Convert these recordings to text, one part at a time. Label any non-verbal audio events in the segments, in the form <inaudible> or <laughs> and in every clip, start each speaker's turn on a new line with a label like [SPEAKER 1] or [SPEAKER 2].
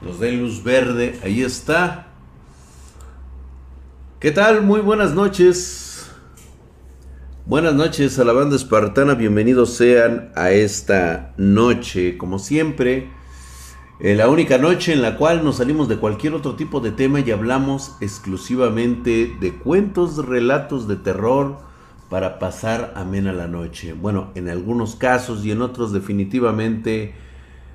[SPEAKER 1] Nos den luz verde. Ahí está. ¿Qué tal? Muy buenas noches. Buenas noches a la banda espartana. Bienvenidos sean a esta noche. Como siempre, eh, la única noche en la cual nos salimos de cualquier otro tipo de tema y hablamos exclusivamente de cuentos, relatos de terror para pasar amena la noche. Bueno, en algunos casos y en otros definitivamente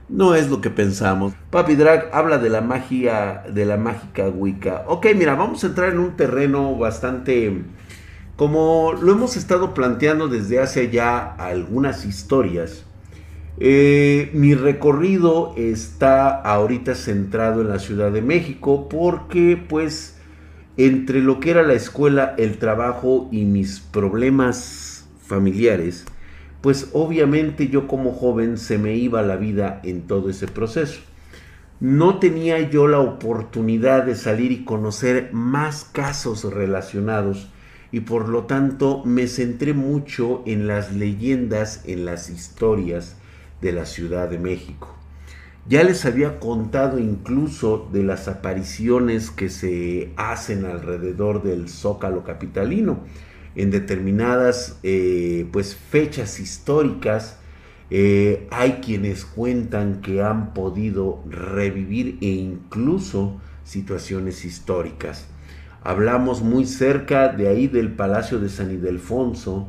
[SPEAKER 1] no es lo que pensamos. Papi Drag habla de la magia, de la mágica Wicca. Ok, mira, vamos a entrar en un terreno bastante... Como lo hemos estado planteando desde hace ya algunas historias, eh, mi recorrido está ahorita centrado en la Ciudad de México porque pues entre lo que era la escuela, el trabajo y mis problemas familiares, pues obviamente yo como joven se me iba la vida en todo ese proceso. No tenía yo la oportunidad de salir y conocer más casos relacionados y por lo tanto me centré mucho en las leyendas, en las historias de la Ciudad de México. Ya les había contado incluso de las apariciones que se hacen alrededor del Zócalo capitalino en determinadas eh, pues fechas históricas eh, hay quienes cuentan que han podido revivir e incluso situaciones históricas. Hablamos muy cerca de ahí del Palacio de San Ildefonso,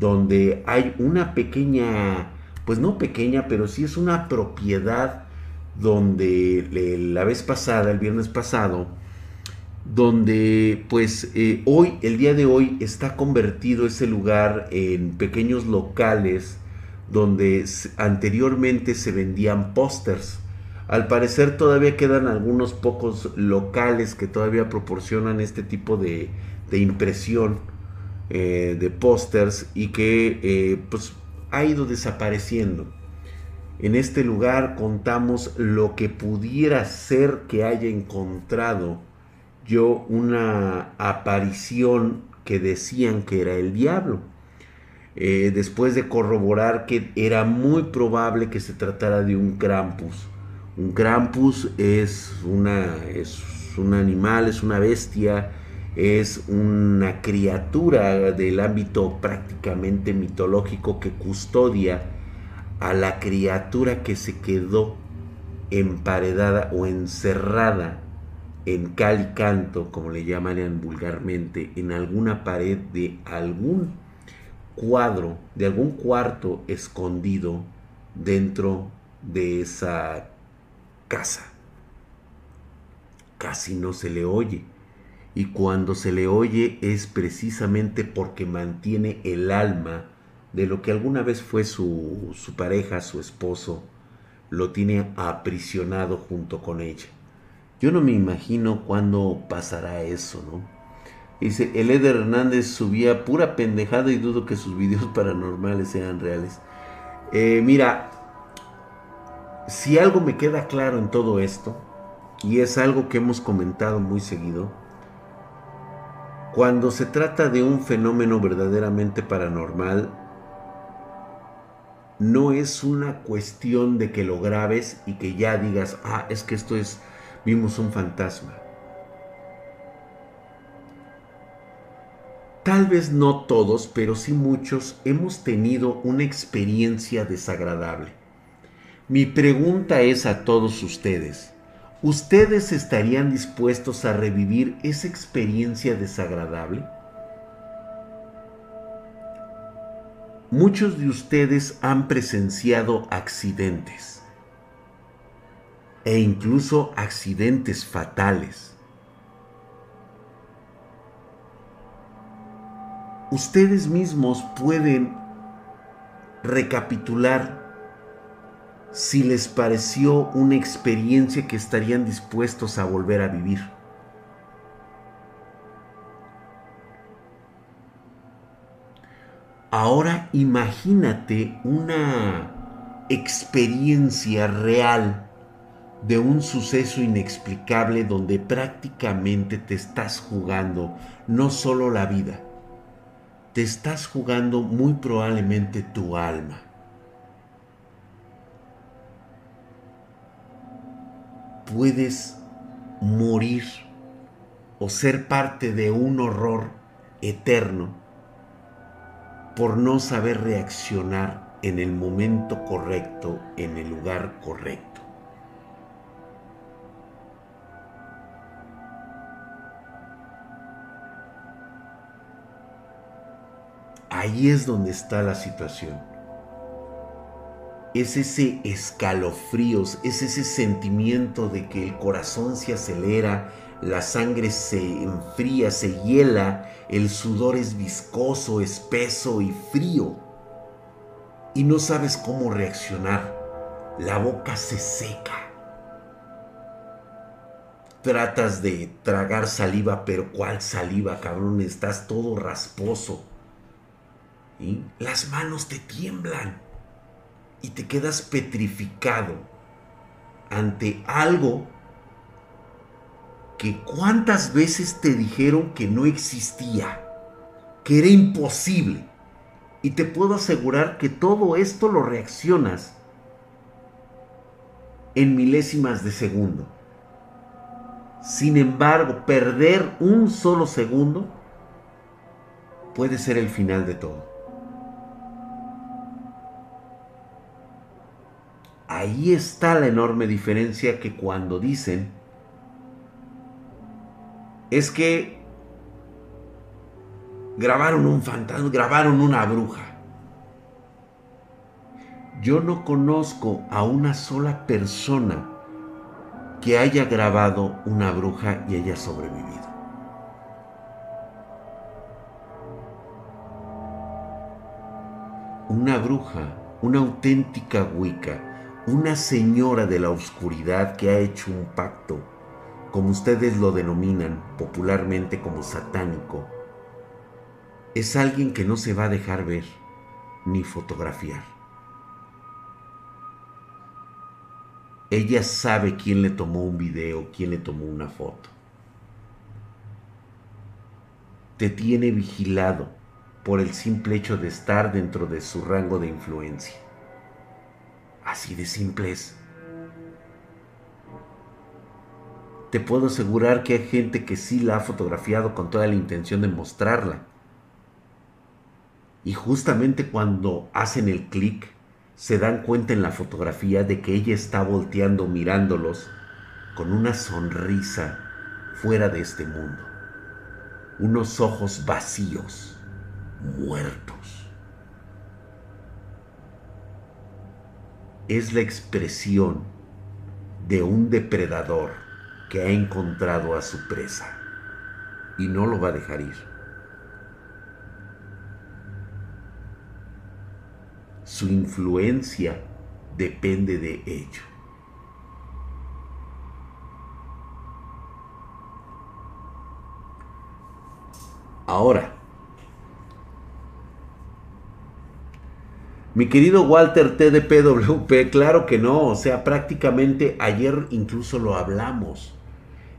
[SPEAKER 1] donde hay una pequeña, pues no pequeña, pero sí es una propiedad donde la vez pasada, el viernes pasado, donde pues eh, hoy, el día de hoy, está convertido ese lugar en pequeños locales donde anteriormente se vendían pósters. Al parecer todavía quedan algunos pocos locales que todavía proporcionan este tipo de, impresión eh, de pósters y que eh, pues ha ido desapareciendo. En este lugar contamos lo que pudiera ser que haya encontrado yo una aparición que decían que era el diablo. Eh, después de corroborar que era muy probable que se tratara de un Krampus. Un Krampus es, una, es un animal, es una bestia, es una criatura del ámbito prácticamente mitológico que custodia a la criatura que se quedó emparedada o encerrada en cal y canto, como le llamarían vulgarmente, en alguna pared de algún cuadro, de algún cuarto escondido dentro de esa casa. Casi no se le oye. Y cuando se le oye es precisamente porque mantiene el alma de lo que alguna vez fue su, su pareja, su esposo, lo tiene aprisionado junto con ella. Yo no me imagino cuándo pasará eso, ¿no? Dice, el Eder Hernández subía pura pendejada y dudo que sus videos <laughs> paranormales sean reales. Eh, mira, si algo me queda claro en todo esto, y es algo que hemos comentado muy seguido, cuando se trata de un fenómeno verdaderamente paranormal, no es una cuestión de que lo grabes y que ya digas, ah, es que esto es vimos un fantasma. Tal vez no todos, pero sí muchos hemos tenido una experiencia desagradable. Mi pregunta es a todos ustedes, ¿ustedes estarían dispuestos a revivir esa experiencia desagradable? Muchos de ustedes han presenciado accidentes e incluso accidentes fatales. Ustedes mismos pueden recapitular si les pareció una experiencia que estarían dispuestos a volver a vivir. Ahora imagínate una experiencia real de un suceso inexplicable donde prácticamente te estás jugando no solo la vida, te estás jugando muy probablemente tu alma. puedes morir o ser parte de un horror eterno por no saber reaccionar en el momento correcto, en el lugar correcto. Ahí es donde está la situación. Es ese escalofríos, es ese sentimiento de que el corazón se acelera, la sangre se enfría, se hiela, el sudor es viscoso, espeso y frío. Y no sabes cómo reaccionar. La boca se seca. Tratas de tragar saliva, pero ¿cuál saliva, cabrón? Estás todo rasposo. Las manos te tiemblan y te quedas petrificado ante algo que cuántas veces te dijeron que no existía, que era imposible. Y te puedo asegurar que todo esto lo reaccionas en milésimas de segundo. Sin embargo, perder un solo segundo puede ser el final de todo. Ahí está la enorme diferencia que cuando dicen es que grabaron un fantasma, grabaron una bruja. Yo no conozco a una sola persona que haya grabado una bruja y haya sobrevivido. Una bruja, una auténtica Wicca, una señora de la oscuridad que ha hecho un pacto como ustedes lo denominan popularmente como satánico, es alguien que no se va a dejar ver ni fotografiar. Ella sabe quién le tomó un video, quién le tomó una foto. Te tiene vigilado por el simple hecho de estar dentro de su rango de influencia. Así de simple es. te puedo asegurar que hay gente que sí la ha fotografiado con toda la intención de mostrarla. Y justamente cuando hacen el clic, se dan cuenta en la fotografía de que ella está volteando mirándolos con una sonrisa fuera de este mundo. Unos ojos vacíos, muertos. Es la expresión de un depredador que ha encontrado a su presa y no lo va a dejar ir. Su influencia depende de ello. Ahora, Mi querido Walter TDPWP, <laughs> claro que no, o sea, prácticamente ayer incluso lo hablamos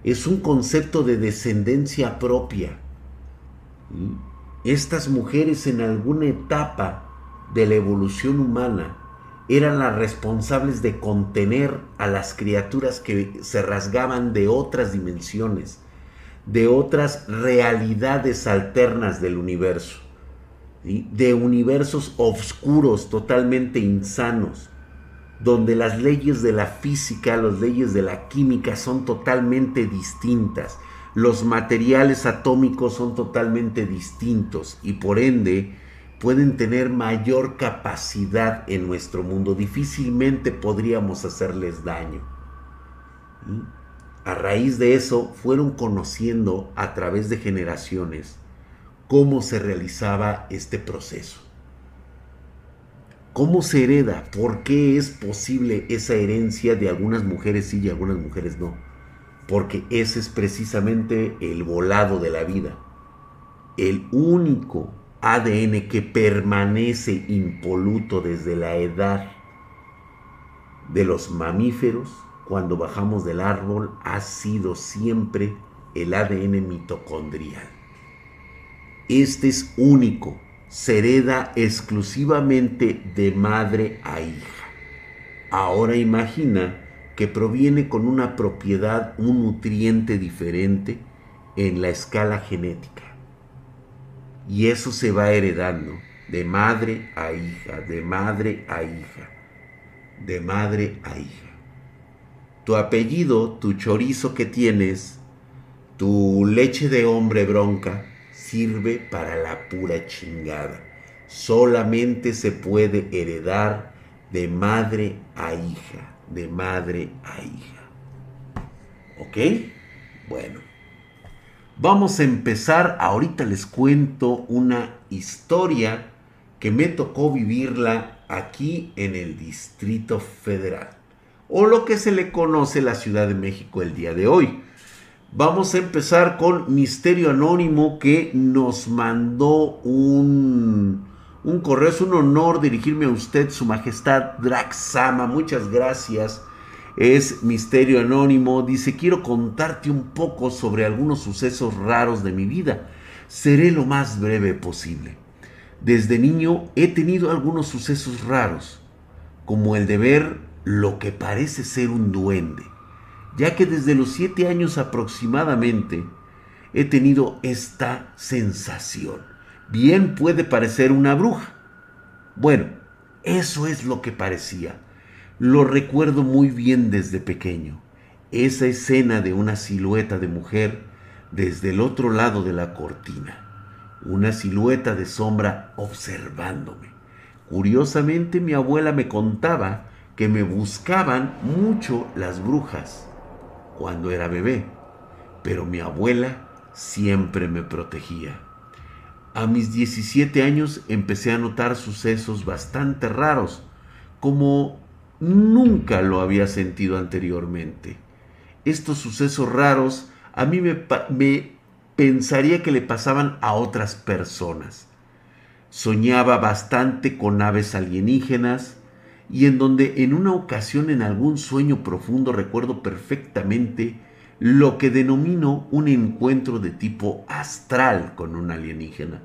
[SPEAKER 1] es un concepto de descendencia propia. Estas mujeres en alguna etapa de la evolución humana eran las responsables de contener a las criaturas que se rasgaban de otras dimensiones, de otras realidades alternas del universo, de universos oscuros, totalmente insanos, donde las leyes de la física, las leyes de la química son totalmente distintas, los materiales atómicos son totalmente distintos y por ende pueden tener mayor capacidad en nuestro mundo. Difícilmente podríamos hacerles daño. A raíz de eso fueron conociendo a través de generaciones cómo se realizaba este proceso. ¿Cómo se hereda? ¿Por qué es posible esa herencia de algunas mujeres sí y algunas mujeres no? Porque ese es precisamente el volado de la vida. El único ADN que permanece impoluto desde la edad de los mamíferos cuando bajamos del árbol ha sido siempre el ADN mitocondrial. Este es único se hereda exclusivamente de madre a hija. Ahora imagina que proviene con una propiedad, un nutriente diferente en la escala genética. Y eso se va heredando de madre a hija, de madre a hija, de madre a hija. Tu apellido, tu chorizo que tienes, tu leche de hombre bronca, sirve para la pura chingada. Solamente se puede heredar de madre a hija, de madre a hija. ¿Ok? Bueno. Vamos a empezar, ahorita les cuento una historia que me tocó vivirla aquí en el Distrito Federal, o lo que se le conoce la Ciudad de México el día de hoy. Vamos a empezar con Misterio Anónimo que nos mandó un, un correo. Es un honor dirigirme a usted, Su Majestad Draxama. Muchas gracias es Misterio Anónimo, dice, quiero contarte un poco sobre algunos sucesos raros de mi vida. Seré lo más breve posible. Desde niño he tenido algunos sucesos raros, como el de ver lo que parece ser un duende, ya que desde los siete años aproximadamente he tenido esta sensación. Bien puede parecer una bruja. Bueno, eso es lo que parecía lo recuerdo muy bien desde pequeño, esa escena de una silueta de mujer desde el otro lado de la cortina, una silueta de sombra observándome. Curiosamente mi abuela me contaba que me buscaban mucho las brujas cuando era bebé, pero mi abuela siempre me protegía. A mis 17 años empecé a notar sucesos bastante raros, como Nunca lo había sentido anteriormente. Estos sucesos raros a mí me, pensaría que le pasaban a otras personas. Soñaba bastante con aves alienígenas y en donde en una ocasión en algún sueño profundo recuerdo perfectamente lo que denomino un encuentro de tipo astral con un alienígena.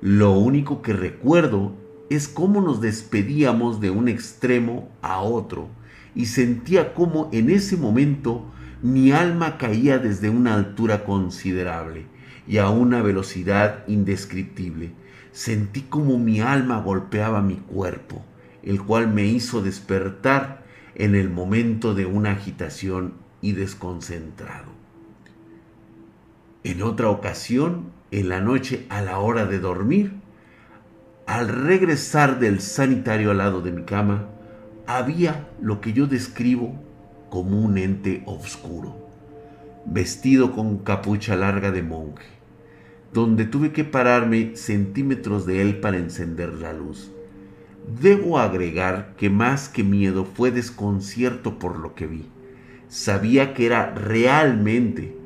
[SPEAKER 1] Lo único que recuerdo es cómo nos despedíamos de un extremo a otro y sentía cómo en ese momento mi alma caía desde una altura considerable y a una velocidad indescriptible. Sentí como mi alma golpeaba mi cuerpo, el cual me hizo despertar en el momento de una agitación y desconcentrado. En otra ocasión, en la noche a la hora de dormir, al regresar del sanitario al lado de mi cama, había lo que yo describo como un ente oscuro, vestido con capucha larga de monje, donde tuve que pararme centímetros de él para encender la luz. Debo agregar que más que miedo fue desconcierto por lo que vi. Sabía que era realmente,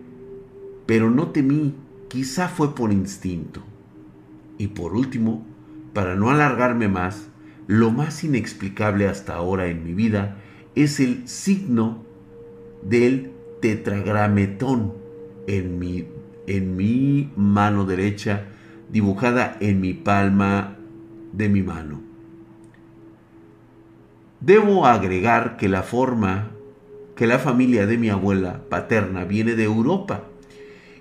[SPEAKER 1] pero no temí, quizá fue por instinto. Y por último, para no alargarme más, lo más inexplicable hasta ahora en mi vida es el signo del tetragrametón en mi, mano derecha, dibujada en mi palma de mi mano. Debo agregar que la forma que la familia de mi abuela paterna viene de Europa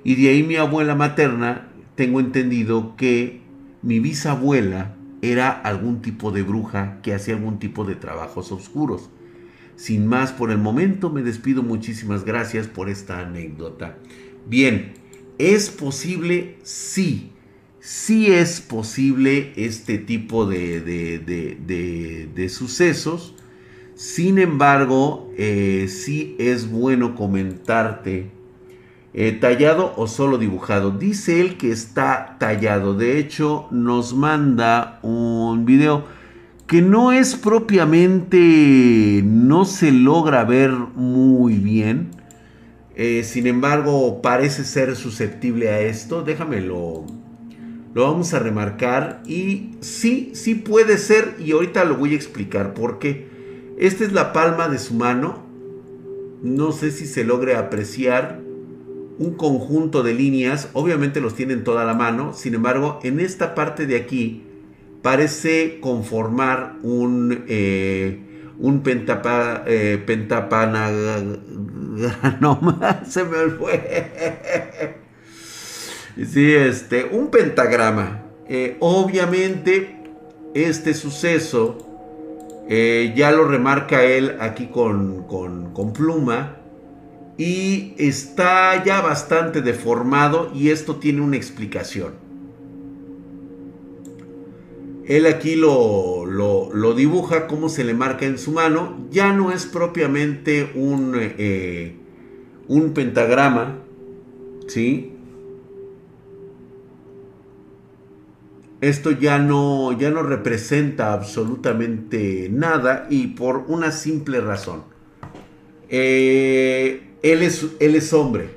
[SPEAKER 1] y de ahí mi abuela materna tengo entendido que mi bisabuela era algún tipo de bruja que hacía algún tipo de trabajos oscuros. Sin más por el momento, me despido. Muchísimas gracias por esta anécdota. Bien, ¿es posible? Sí. Sí es posible este tipo de, de, sucesos. Sin embargo, eh, sí es bueno comentarte eh, ¿Tallado o solo dibujado? Dice él que está tallado. De hecho, nos manda un video que no es propiamente, no se logra ver muy bien. Eh, sin embargo, parece ser susceptible a esto. Déjamelo. Lo vamos a remarcar. Y sí, sí puede ser. Y ahorita lo voy a explicar por qué. Esta es la palma de su mano. No sé si se logre apreciar un conjunto de líneas, obviamente los tienen toda la mano, sin embargo, en esta parte de aquí parece conformar un, eh, un pentapa, eh, <laughs> se me fue. Sí, este, un pentagrama. Eh, obviamente, este suceso eh, ya lo remarca él aquí con, con pluma y está ya bastante deformado y esto tiene una explicación. Él aquí lo, lo, dibuja como se le marca en su mano. Ya no es propiamente un, eh, un pentagrama. ¿Sí? Esto ya no, ya no representa absolutamente nada y por una simple razón. Eh, él, es, él es hombre.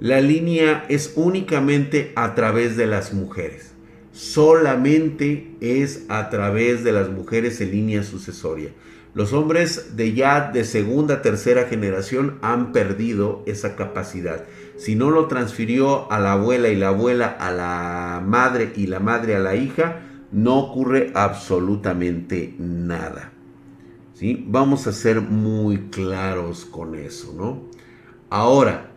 [SPEAKER 1] La línea es únicamente a través de las mujeres solamente es a través de las mujeres en línea sucesoria. Los hombres de ya de segunda, tercera generación han perdido esa capacidad. Si no lo transfirió a la abuela y la abuela a la madre y la madre a la hija, no ocurre absolutamente nada. ¿Sí? Vamos a ser muy claros con eso, ¿no? Ahora,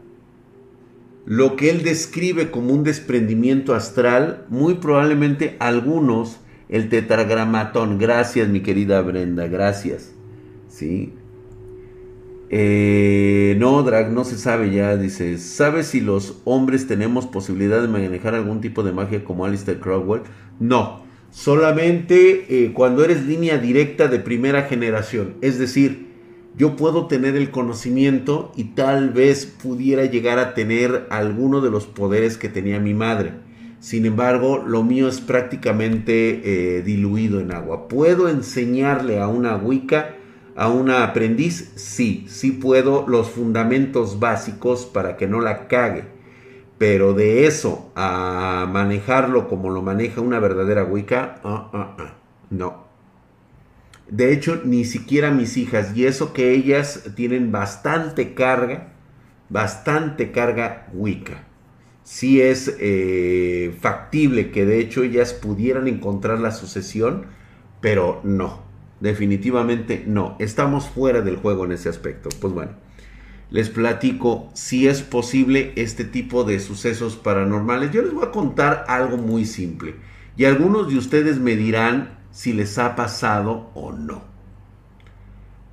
[SPEAKER 1] lo que él describe como un desprendimiento astral, muy probablemente algunos, el tetragramatón. Gracias, mi querida Brenda, gracias. ¿Sí? Eh, no, Drag, no se sabe ya, dice, ¿sabes si los hombres tenemos posibilidad de manejar algún tipo de magia como Alistair Crowell? No, solamente eh, cuando eres línea directa de primera generación, es decir, yo puedo tener el conocimiento y tal vez pudiera llegar a tener alguno de los poderes que tenía mi madre. Sin embargo, lo mío es prácticamente eh, diluido en agua. ¿Puedo enseñarle a una Wicca, a una aprendiz? Sí, sí puedo los fundamentos básicos para que no la cague. Pero de eso a manejarlo como lo maneja una verdadera Wicca, ah, ah, ah, no. De hecho, ni siquiera mis hijas, y eso que ellas tienen bastante carga, bastante carga Wicca. Sí es eh, factible que de hecho ellas pudieran encontrar la sucesión, pero no, definitivamente no. Estamos fuera del juego en ese aspecto. Pues bueno, les platico si es posible este tipo de sucesos paranormales. Yo les voy a contar algo muy simple. Y algunos de ustedes me dirán, si les ha pasado o no.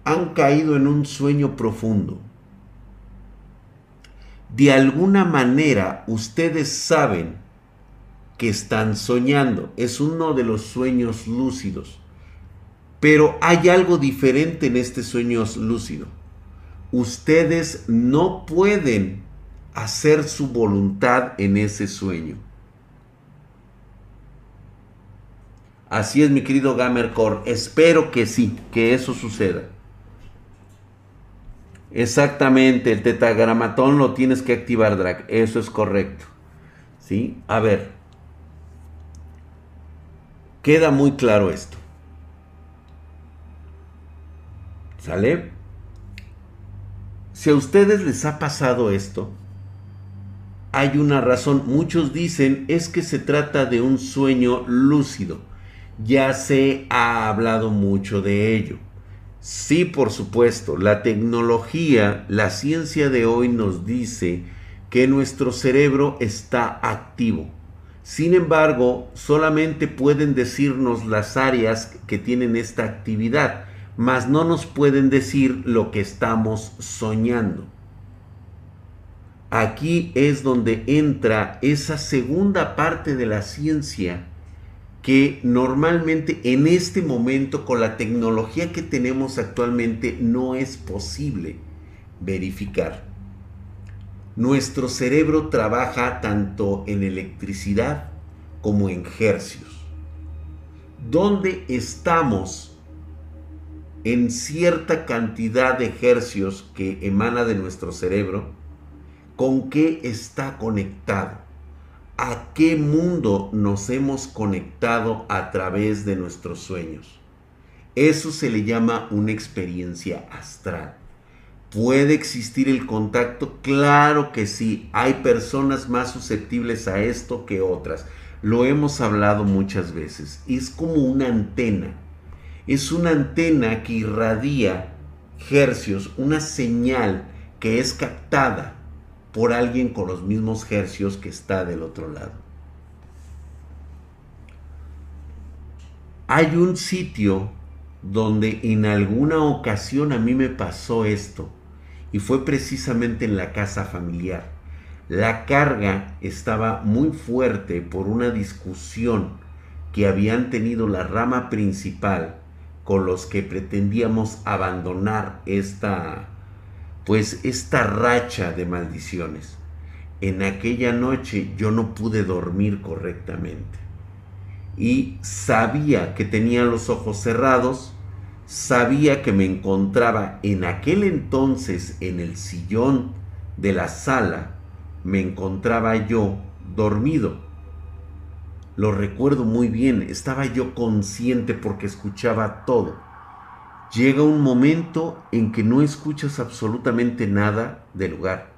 [SPEAKER 1] Han caído en un sueño profundo. De alguna manera ustedes saben que están soñando. Es uno de los sueños lúcidos. Pero hay algo diferente en este sueño lúcido. Ustedes no pueden hacer su voluntad en ese sueño. Así es, mi querido Gamercore. Espero que sí, que eso suceda. Exactamente, el tetagramatón lo tienes que activar, Drag. Eso es correcto. ¿Sí? A ver. Queda muy claro esto. ¿Sale? Si a ustedes les ha pasado esto, hay una razón. Muchos dicen es que se trata de un sueño lúcido ya se ha hablado mucho de ello. Sí, por supuesto, la tecnología, la ciencia de hoy nos dice que nuestro cerebro está activo. Sin embargo, solamente pueden decirnos las áreas que tienen esta actividad, mas no nos pueden decir lo que estamos soñando. Aquí es donde entra esa segunda parte de la ciencia que normalmente en este momento con la tecnología que tenemos actualmente no es posible verificar. Nuestro cerebro trabaja tanto en electricidad como en hercios. ¿Dónde estamos en cierta cantidad de hercios que emana de nuestro cerebro? ¿Con qué está conectado? a qué mundo nos hemos conectado a través de nuestros sueños. Eso se le llama una experiencia astral. ¿Puede existir el contacto? Claro que sí. Hay personas más susceptibles a esto que otras. Lo hemos hablado muchas veces. Es como una antena. Es una antena que irradia hercios, una señal que es captada por alguien con los mismos hercios que está del otro lado. Hay un sitio donde en alguna ocasión a mí me pasó esto y fue precisamente en la casa familiar. La carga estaba muy fuerte por una discusión que habían tenido la rama principal con los que pretendíamos abandonar esta pues esta racha de maldiciones. En aquella noche yo no pude dormir correctamente y sabía que tenía los ojos cerrados, sabía que me encontraba en aquel entonces en el sillón de la sala, me encontraba yo dormido. Lo recuerdo muy bien, estaba yo consciente porque escuchaba todo. Llega un momento en que no escuchas absolutamente nada del lugar,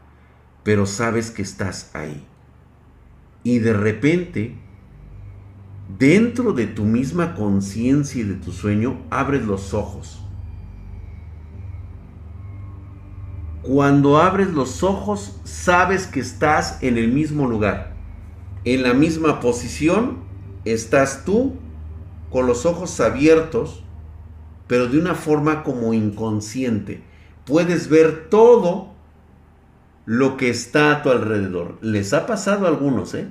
[SPEAKER 1] pero sabes que estás ahí. Y de repente dentro de tu misma conciencia y de tu sueño, abres los ojos. Cuando abres los ojos, sabes que estás en el mismo lugar. En la misma posición estás tú con los ojos abiertos, pero de una forma como inconsciente. Puedes ver todo lo que está a tu alrededor. Les ha pasado a algunos, ¿eh?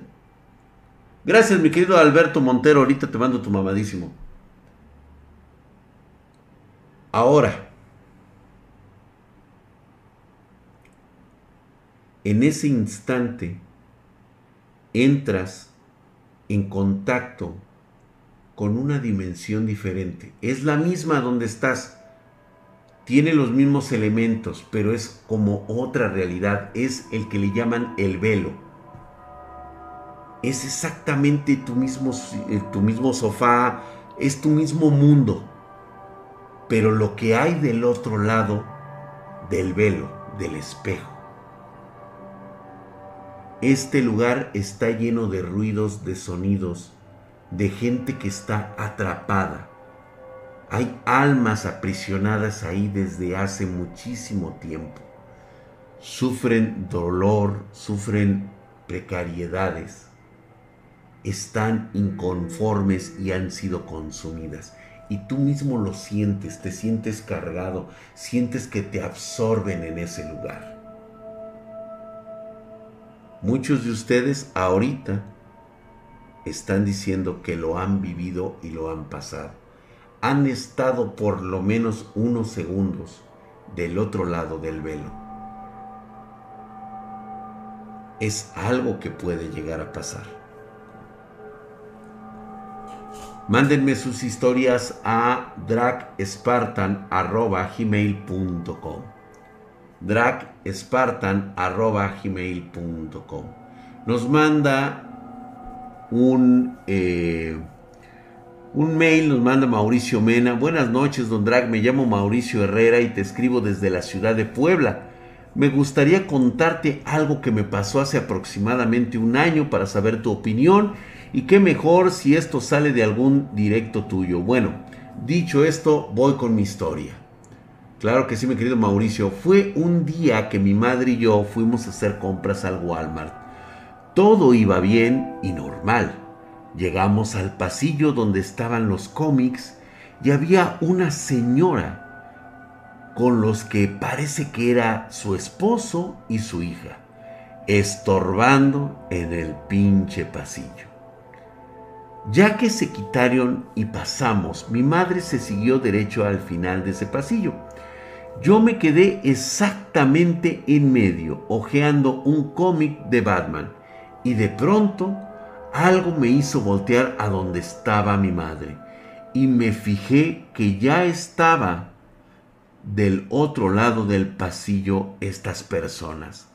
[SPEAKER 1] Gracias, mi querido Alberto Montero. Ahorita te mando tu mamadísimo. Ahora, en ese instante, entras en contacto con una dimensión diferente. Es la misma donde estás. Tiene los mismos elementos, pero es como otra realidad. Es el que le llaman el velo es exactamente tu mismo, eh, tu mismo sofá, es tu mismo mundo. Pero lo que hay del otro lado del velo, del espejo. Este lugar está lleno de ruidos, de sonidos, de gente que está atrapada. Hay almas aprisionadas ahí desde hace muchísimo tiempo. Sufren dolor, sufren precariedades están inconformes y han sido consumidas. Y tú mismo lo sientes, te sientes cargado, sientes que te absorben en ese lugar. Muchos de ustedes ahorita están diciendo que lo han vivido y lo han pasado. Han estado por lo menos unos segundos del otro lado del velo. Es algo que puede llegar a pasar. Mándenme sus historias a dragspartan.gmail.com dragspartan.gmail.com Nos manda un, eh, un mail, nos manda Mauricio Mena. Buenas noches, don Drag. Me llamo Mauricio Herrera y te escribo desde la ciudad de Puebla. Me gustaría contarte algo que me pasó hace aproximadamente un año para saber tu opinión y qué mejor si esto sale de algún directo tuyo. Bueno, dicho esto, voy con mi historia. Claro que sí, mi querido Mauricio. Fue un día que mi madre y yo fuimos a hacer compras al Walmart. Todo iba bien y normal. Llegamos al pasillo donde estaban los cómics y había una señora con los que parece que era su esposo y su hija, estorbando en el pinche pasillo. Ya que se quitaron y pasamos, mi madre se siguió derecho al final de ese pasillo. Yo me quedé exactamente en medio, hojeando un cómic de Batman, y de pronto algo me hizo voltear a donde estaba mi madre, y me fijé que ya estaba del otro lado del pasillo estas personas,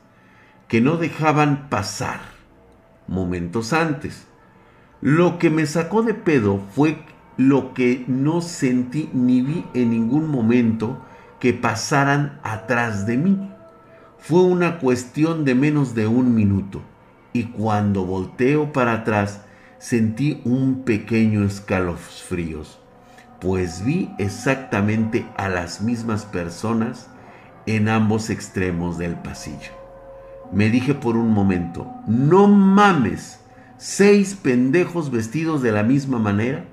[SPEAKER 1] que no dejaban pasar momentos antes. Lo que me sacó de pedo fue lo que no sentí ni vi en ningún momento que pasaran atrás de mí. Fue una cuestión de menos de un minuto y cuando volteo para atrás sentí un pequeño escalofríos. pues vi exactamente a las mismas personas en ambos extremos del pasillo. Me dije por un momento, no mames, seis pendejos vestidos de la misma manera.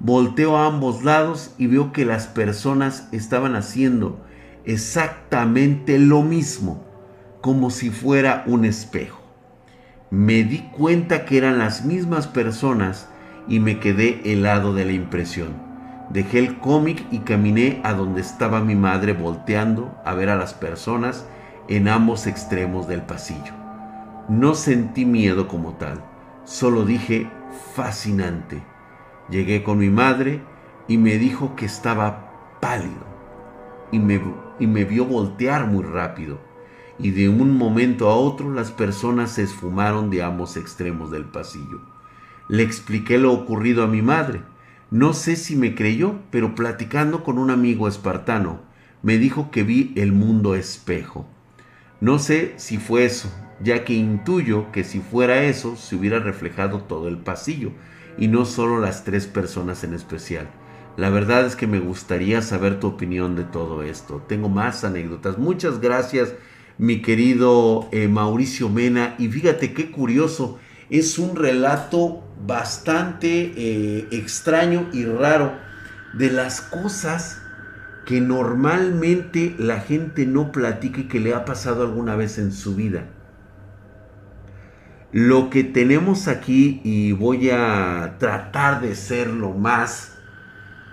[SPEAKER 1] Volteo a ambos lados y veo que las personas estaban haciendo exactamente lo mismo, como si fuera un espejo. Me di cuenta que eran las mismas personas y me quedé helado de la impresión. Dejé el cómic y caminé a donde estaba mi madre volteando a ver a las personas en ambos extremos del pasillo. No sentí miedo como tal, solo dije fascinante. Llegué con mi madre y me dijo que estaba pálido y me, y me vio voltear muy rápido y de un momento a otro las personas se esfumaron de ambos extremos del pasillo. Le expliqué lo ocurrido a mi madre. No sé si me creyó, pero platicando con un amigo espartano, me dijo que vi el mundo espejo. No sé si fue eso, ya que intuyo que si fuera eso se hubiera reflejado todo el pasillo, y no solo las tres personas en especial. La verdad es que me gustaría saber tu opinión de todo esto. Tengo más anécdotas. Muchas gracias mi querido eh, Mauricio Mena. Y fíjate qué curioso, es un relato bastante eh, extraño y raro de las cosas que normalmente la gente no platica y que le ha pasado alguna vez en su vida. Lo que tenemos aquí, y voy a tratar de ser lo más,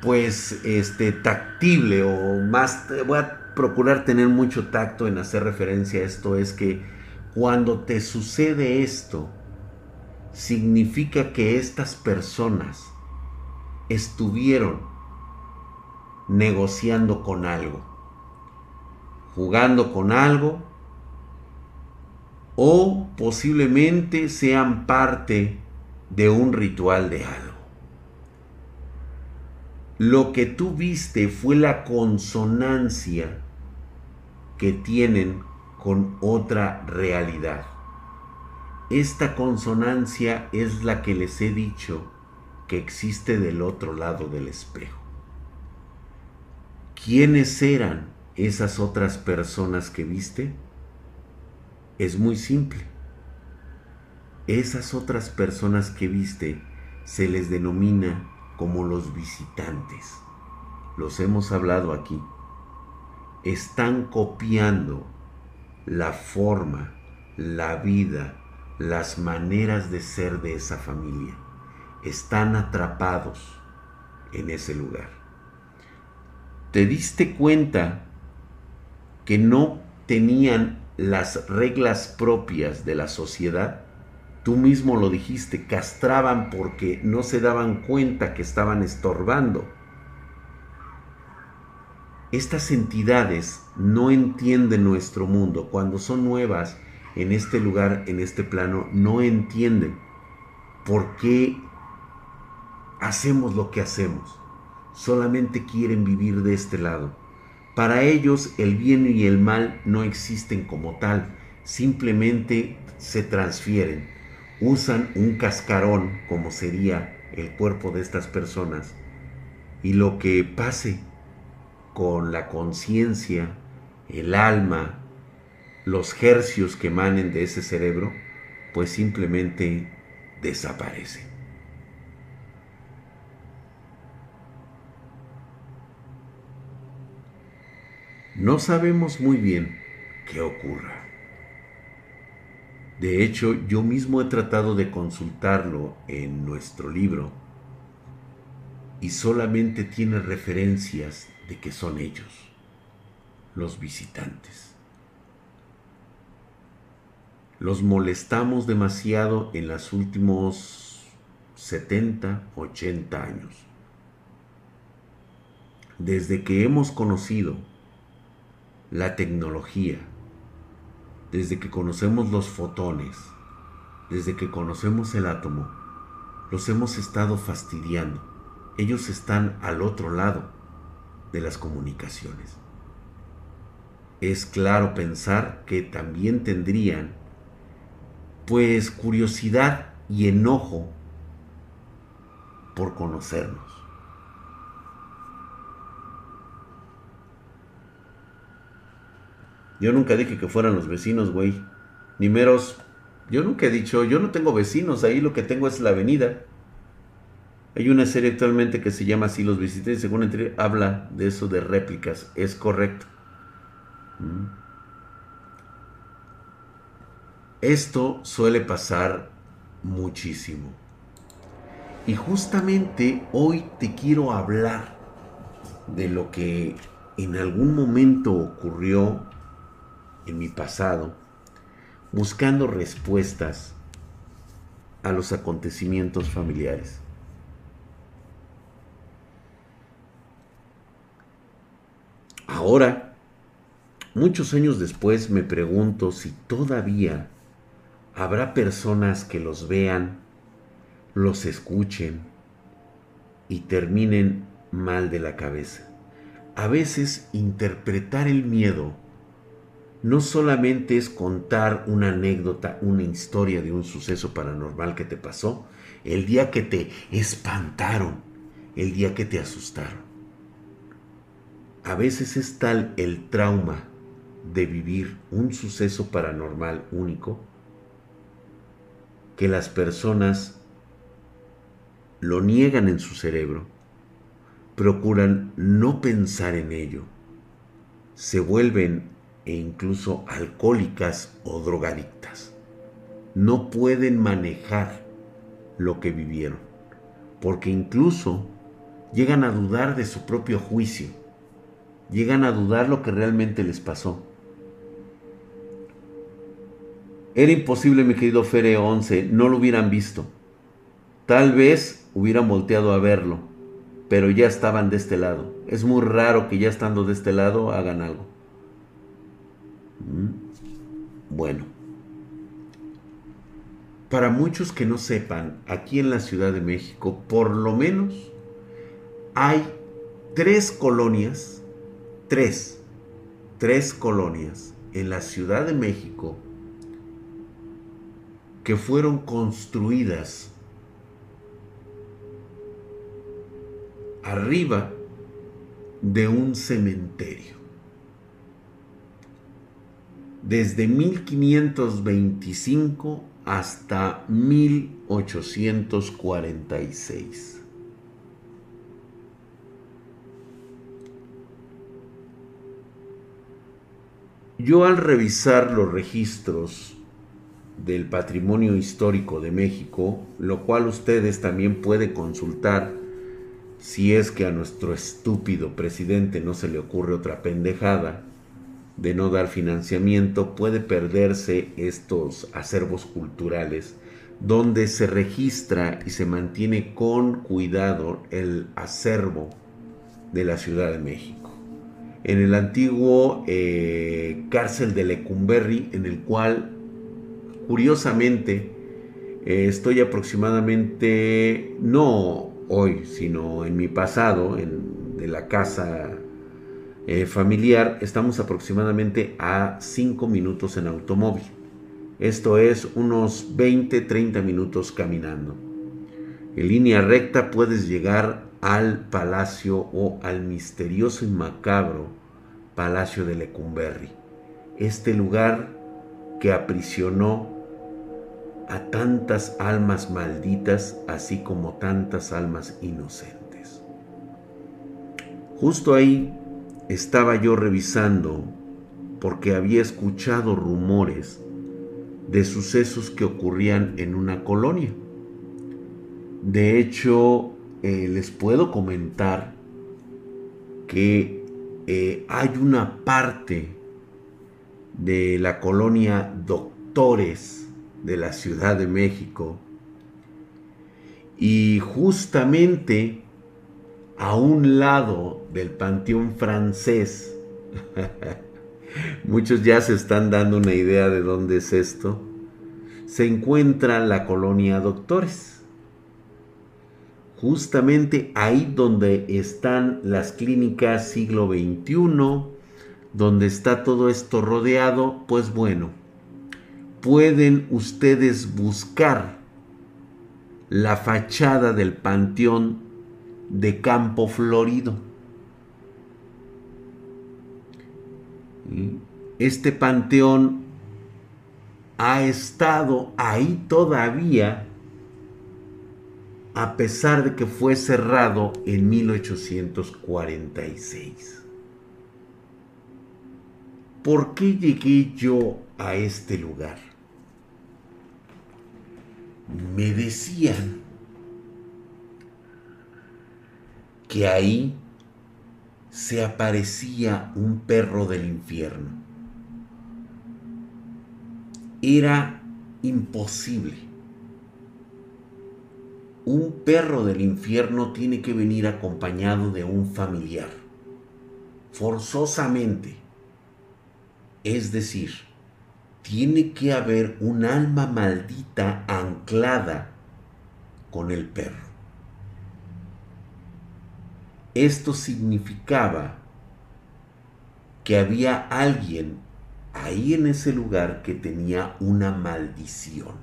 [SPEAKER 1] pues, este, tactible o más, voy a procurar tener mucho tacto en hacer referencia a esto es que cuando te sucede esto, significa que estas personas estuvieron negociando con algo, jugando con algo, o posiblemente sean parte de un ritual de algo. Lo que tú viste fue la consonancia que tienen con otra realidad. Esta consonancia es la que les he dicho que existe del otro lado del espejo. ¿Quiénes eran esas otras personas que viste? Es muy simple. Esas otras personas que viste se les denomina como los visitantes. Los hemos hablado aquí están copiando la forma, la vida, las maneras de ser de esa familia. Están atrapados en ese lugar. ¿Te diste cuenta que no tenían las reglas propias de la sociedad? Tú mismo lo dijiste, castraban porque no se daban cuenta que estaban estorbando estas entidades no entienden nuestro mundo. Cuando son nuevas en este lugar, en este plano, no entienden por qué hacemos lo que hacemos. Solamente quieren vivir de este lado. Para ellos el bien y el mal no existen como tal, simplemente se transfieren. Usan un cascarón como sería el cuerpo de estas personas y lo que pase con la conciencia, el alma, los hercios que emanen de ese cerebro, pues simplemente desaparece. No sabemos muy bien qué ocurra. De hecho, yo mismo he tratado de consultarlo en nuestro libro y solamente tiene referencias de que son ellos, los visitantes. Los molestamos demasiado en los últimos 70, 80 años. Desde que hemos conocido la tecnología, desde que conocemos los fotones, desde que conocemos el átomo, los hemos estado fastidiando. Ellos están al otro lado de las comunicaciones. Es claro pensar que también tendrían pues curiosidad y enojo por conocernos. Yo nunca dije que fueran los vecinos, güey. Ni meros. Yo nunca he dicho, yo no tengo vecinos, ahí lo que tengo es la avenida. Hay una serie actualmente que se llama así Los Visitantes, según entre, habla de eso de réplicas. Es correcto. Mm. Esto suele pasar muchísimo. Y justamente hoy te quiero hablar de lo que en algún momento ocurrió en mi pasado, buscando respuestas a los acontecimientos familiares. Ahora, muchos años después, me pregunto si todavía habrá personas que los vean, los escuchen y terminen mal de la cabeza. A veces interpretar el miedo no solamente es contar una anécdota, una historia de un suceso paranormal que te pasó, el día que te espantaron, el día que te asustaron. A veces es tal el trauma de vivir un suceso paranormal único que las personas lo niegan en su cerebro, procuran no pensar en ello, se vuelven e incluso alcohólicas o drogadictas. No pueden manejar lo que vivieron, porque incluso llegan a dudar de su propio juicio llegan a dudar lo que realmente les pasó. Era imposible, mi querido Fere 11, no lo hubieran visto. Tal vez hubieran volteado a verlo, pero ya estaban de este lado. Es muy raro que ya estando de este lado hagan algo. Mm. Bueno, para muchos que no sepan, aquí en la Ciudad de México, por lo menos hay tres colonias tres, tres colonias en la Ciudad de México que fueron construidas arriba de un cementerio. Desde 1525 hasta 1846. Yo al revisar los registros del patrimonio histórico de México, lo cual ustedes también pueden consultar si es que a nuestro estúpido presidente no se le ocurre otra pendejada de no dar financiamiento, puede perderse estos acervos culturales donde se registra y se mantiene con cuidado el acervo de la Ciudad de México. En el antiguo eh, cárcel de Lecumberri, en el cual, curiosamente, eh, estoy aproximadamente, no hoy, sino en mi pasado, en, de la casa eh, familiar, estamos aproximadamente a 5 minutos en automóvil. Esto es unos 20-30 minutos caminando. En línea recta puedes llegar al palacio o al misterioso y macabro palacio de Lecumberri, este lugar que aprisionó a tantas almas malditas así como tantas almas inocentes. Justo ahí estaba yo revisando porque había escuchado rumores de sucesos que ocurrían en una colonia. De hecho, eh, les puedo comentar que eh, hay una parte de la colonia Doctores de la Ciudad de México y justamente a un lado del Panteón francés, <laughs> muchos ya se están dando una idea de dónde es esto, se encuentra la colonia Doctores. Justamente ahí donde están las clínicas siglo XXI, donde está todo esto rodeado, pues bueno, pueden ustedes buscar la fachada del panteón de Campo Florido. este panteón ha estado ahí todavía a pesar de que fue cerrado en 1846. ¿Por qué llegué yo a este lugar? Me decían que ahí se aparecía un perro del infierno. Era imposible. Un perro del infierno tiene que venir acompañado de un familiar. Forzosamente. Es decir, tiene que haber un alma maldita anclada con el perro. Esto significaba que había alguien ahí en ese lugar que tenía una maldición.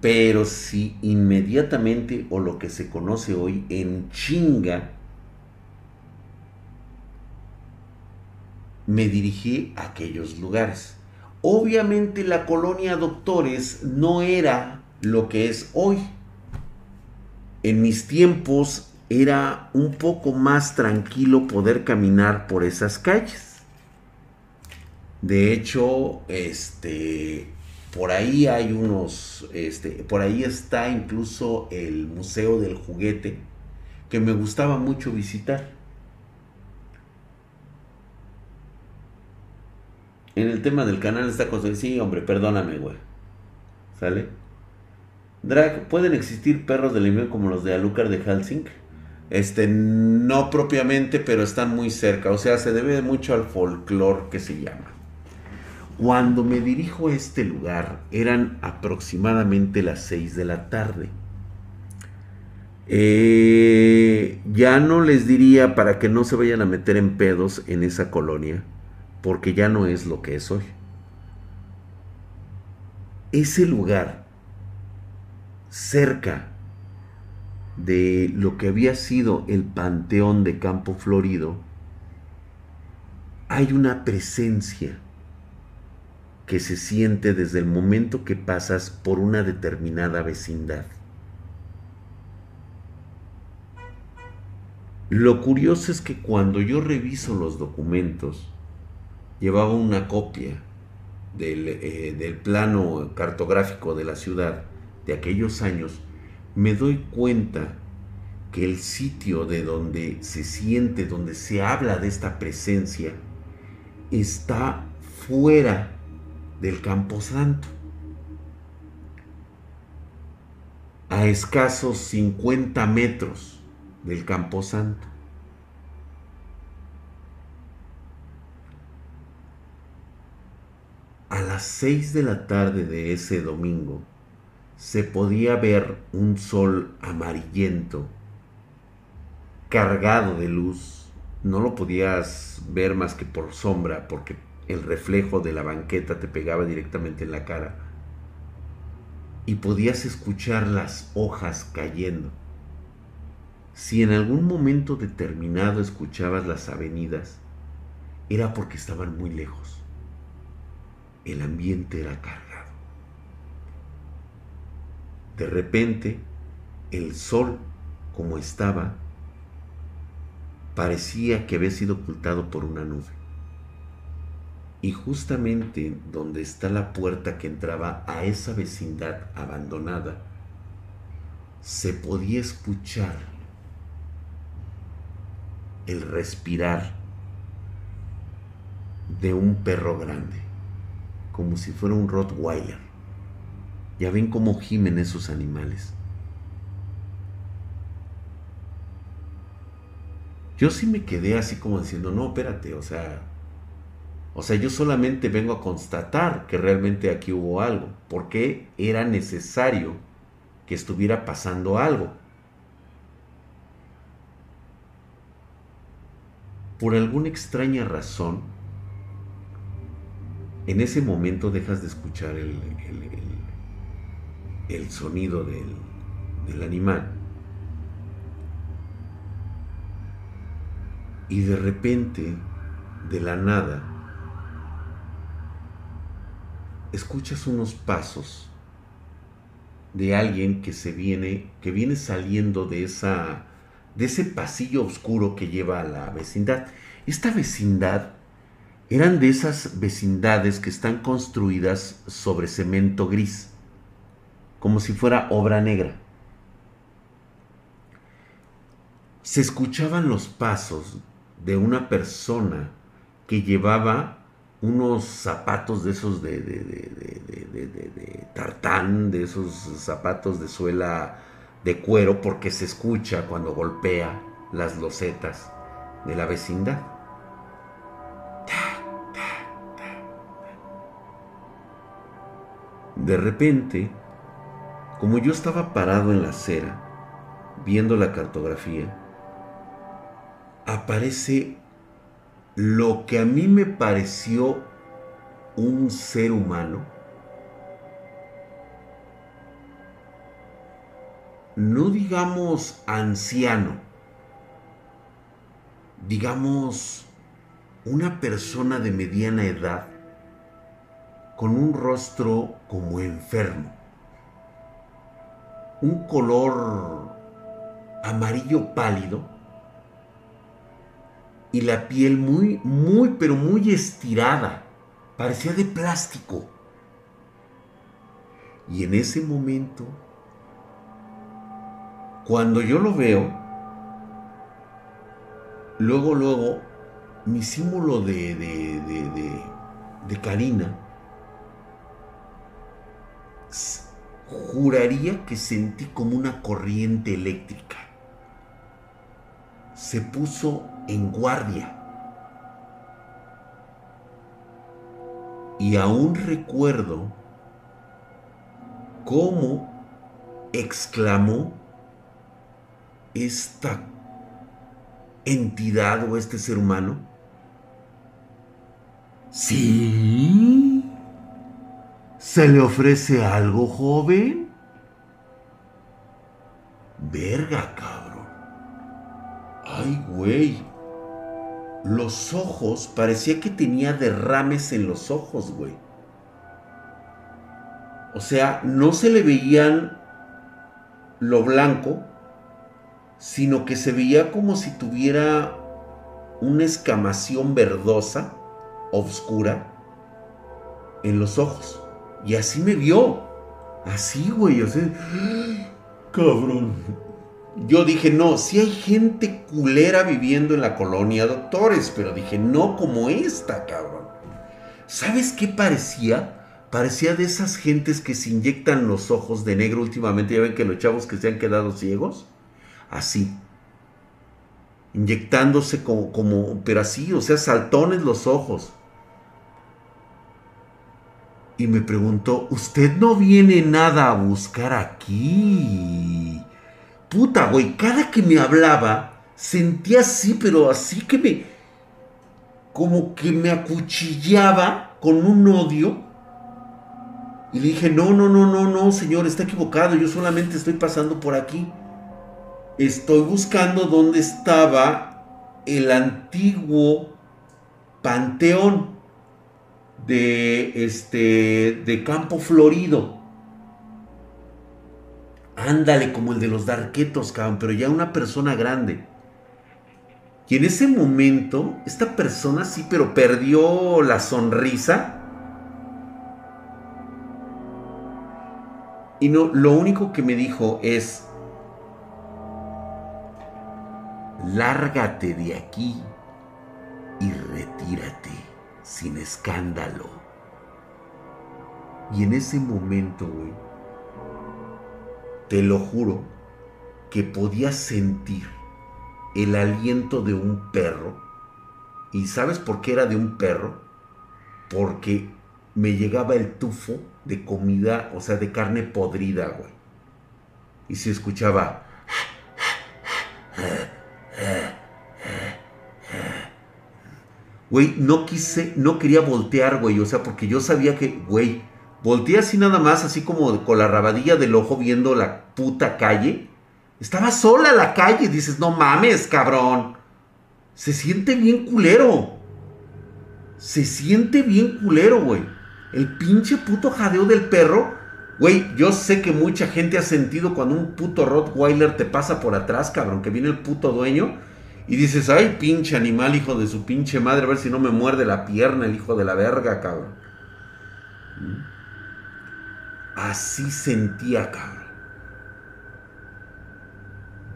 [SPEAKER 1] Pero si inmediatamente, o lo que se conoce hoy en chinga, me dirigí a aquellos lugares. Obviamente la colonia Doctores no era lo que es hoy en mis tiempos era un poco más tranquilo poder caminar por esas calles. De hecho, este, por ahí hay unos, este, por ahí está incluso el Museo del Juguete, que me gustaba mucho visitar. En el tema del canal está cosa, sí, hombre, perdóname, güey. ¿Sale? Drag, ¿pueden existir perros del invierno como los de Alucard de Helsing? Este, no propiamente, pero están muy cerca. O sea, se debe mucho al folclore que se llama. Cuando me dirijo a este lugar, eran aproximadamente las 6 de la tarde. Eh, ya no les diría para que no se vayan a meter en pedos en esa colonia, porque ya no es lo que es hoy. Ese lugar cerca de lo que había sido el panteón de Campo Florido, hay una presencia que se siente desde el momento que pasas por una determinada vecindad. Lo curioso es que cuando yo reviso los documentos, llevaba una copia del, eh, plano cartográfico de la ciudad, de aquellos años, me doy cuenta que el sitio de donde se siente, donde se habla de esta presencia, está fuera del Camposanto. A escasos 50 metros del Camposanto. A las 6 de la tarde de ese domingo, se podía ver un sol amarillento, cargado de luz. No lo podías ver más que por sombra, porque el reflejo de la banqueta te pegaba directamente en la cara. Y podías escuchar las hojas cayendo. Si en algún momento determinado escuchabas las avenidas, era porque estaban muy lejos. El ambiente era cargado. De repente, el sol, como estaba, parecía que había sido ocultado por una nube. Y justamente donde está la puerta que entraba a esa vecindad abandonada, se podía escuchar el respirar de un perro grande, como si fuera un Rottweiler. Ya ven cómo gimen esos animales. Yo sí me quedé así como diciendo, no, espérate, o sea, o sea, yo solamente vengo a constatar que realmente aquí hubo algo, porque era necesario que estuviera pasando algo. Por alguna extraña razón, en ese momento dejas de escuchar el, el sonido del, animal. Y de repente de la nada, escuchas unos pasos de alguien que se viene, que viene saliendo de esa, de ese pasillo oscuro que lleva a la vecindad. Esta vecindad eran de esas vecindades que están construidas sobre cemento gris, como si fuera obra negra. Se escuchaban los pasos de una persona que llevaba unos zapatos de esos de, de, tartán, de esos zapatos de suela de cuero, porque se escucha cuando golpea las losetas de la vecindad. De repente, como yo estaba parado en la acera, viendo la cartografía, aparece lo que a mí me pareció un ser humano, no digamos anciano, digamos una persona de mediana edad con un rostro como enfermo, un color amarillo pálido y la piel muy, muy, pero muy estirada. Parecía de plástico. Y en ese momento, cuando yo lo veo, luego, luego, mi símbolo de, de, de, de Karina, juraría que sentí como una corriente eléctrica. Se puso en guardia. Y aún recuerdo cómo exclamó esta entidad o este ser humano. Sí. ¿Se le ofrece algo, joven? Verga, cabrón. Ay, güey los ojos, parecía que tenía derrames en los ojos, güey. O sea, no se le veían lo blanco, sino que se veía como si tuviera una escamación verdosa, oscura, en los ojos. Y así me vio. Así, güey. O sea, cabrón. Yo dije, no, si hay gente culera viviendo en la colonia, doctores, pero dije, no como esta, cabrón. ¿Sabes qué parecía? Parecía de esas gentes que se inyectan los ojos de negro últimamente. Ya ven que los chavos que se han quedado ciegos. Así. Inyectándose como, como, pero así, o sea, saltones los ojos. Y me preguntó, ¿usted no viene nada a buscar aquí? puta, güey, cada que me hablaba, sentía así, pero así que me, como que me acuchillaba con un odio. Y le dije, no, no, no, no, no, señor, está equivocado, yo solamente estoy pasando por aquí. Estoy buscando dónde estaba el antiguo panteón de este de Campo Florido. Ándale, como el de los darquetos, cabrón, pero ya una persona grande. Y en ese momento, esta persona sí, pero perdió la sonrisa. Y no, lo único que me dijo es, lárgate de aquí y retírate sin escándalo. Y en ese momento, güey, te lo juro que podía sentir el aliento de un perro. ¿Y sabes por qué era de un perro? Porque me llegaba el tufo de comida, o sea, de carne podrida, güey. Y se escuchaba... Güey, no quise, no quería voltear, güey. O sea, porque yo sabía que, güey, Volteé así nada más, así como con la rabadilla del ojo viendo la puta calle. Estaba sola la calle. Dices, no mames, cabrón. Se siente bien culero. se siente bien culero, güey. El pinche puto jadeo del perro. Güey, yo sé que mucha gente ha sentido cuando un puto Rottweiler te pasa por atrás, cabrón, que viene el puto dueño. Y dices, ay, pinche animal, hijo de su pinche madre, a ver si no me muerde la pierna el hijo de la verga, cabrón. ¿Mm? Así sentía, cabrón.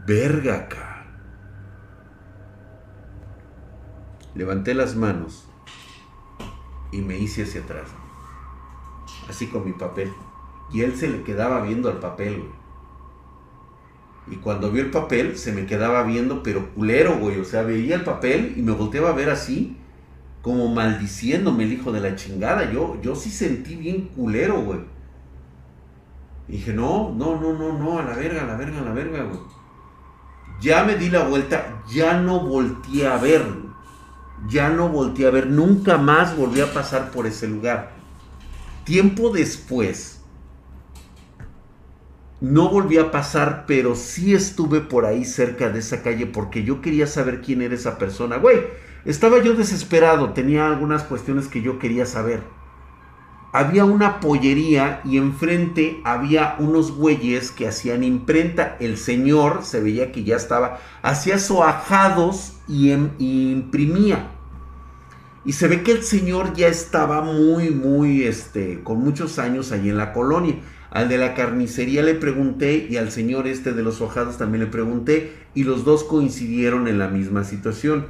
[SPEAKER 1] Verga, cabrón. Levanté las manos y me hice hacia atrás. Así con mi papel. Y él se le quedaba viendo al papel, güey. Y cuando vio el papel, se me quedaba viendo, pero culero, güey. O sea, veía el papel y me volteaba a ver así, como maldiciéndome el hijo de la chingada. Yo, yo sí sentí bien culero, güey. dije, no, no, no, no, no, a la verga, a la verga, a la verga, güey. Ya me di la vuelta, ya no volteé a ver, ya no volteé a ver, nunca más volví a pasar por ese lugar. Tiempo después, no volví a pasar, pero sí estuve por ahí cerca de esa calle porque yo quería saber quién era esa persona. Güey, estaba yo desesperado, tenía algunas cuestiones que yo quería saber. Había una pollería y enfrente había unos güeyes que hacían imprenta. El señor se veía que ya estaba, hacía soajados y, em, imprimía. Y se ve que el señor ya estaba muy, muy, este, con muchos años ahí en la colonia. Al de la carnicería le pregunté y al señor este de los hojados también le pregunté y los dos coincidieron en la misma situación.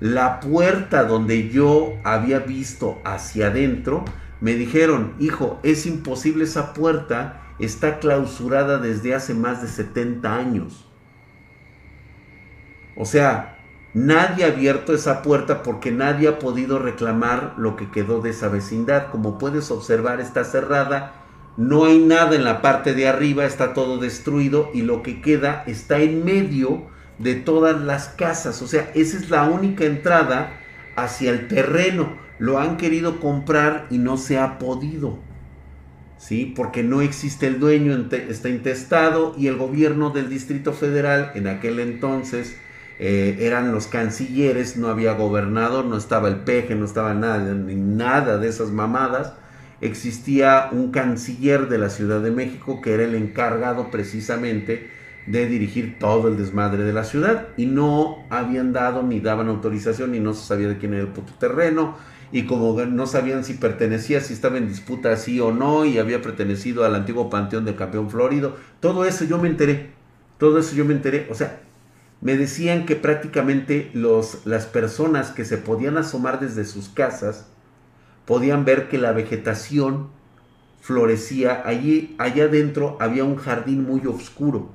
[SPEAKER 1] La puerta donde yo había visto hacia adentro, me dijeron, hijo, es imposible esa puerta, está clausurada desde hace más de 70 años. O sea, Nadie ha abierto esa puerta porque nadie ha podido reclamar lo que quedó de esa vecindad. Como puedes observar está cerrada, no hay nada en la parte de arriba, está todo destruido y lo que queda está en medio de todas las casas. O sea, esa es la única entrada hacia el terreno. Lo han querido comprar y no se ha podido. ¿Sí? Porque no existe el dueño, está intestado y el gobierno del Distrito Federal en aquel entonces eh, eran los cancilleres, no había gobernador, no estaba el peje, no estaba nada, ni nada de esas mamadas. Existía un canciller de la Ciudad de México que era el encargado precisamente de dirigir todo el desmadre de la ciudad. Y no habían dado ni daban autorización y no se sabía de quién era el puto terreno y como no sabían si pertenecía, si estaba en disputa sí o no y había pertenecido al antiguo panteón del campeón florido, todo eso yo me enteré, todo eso yo me enteré, o sea, me decían que prácticamente los, las personas que se podían asomar desde sus casas podían ver que la vegetación florecía. Allí, allá adentro había un jardín muy oscuro.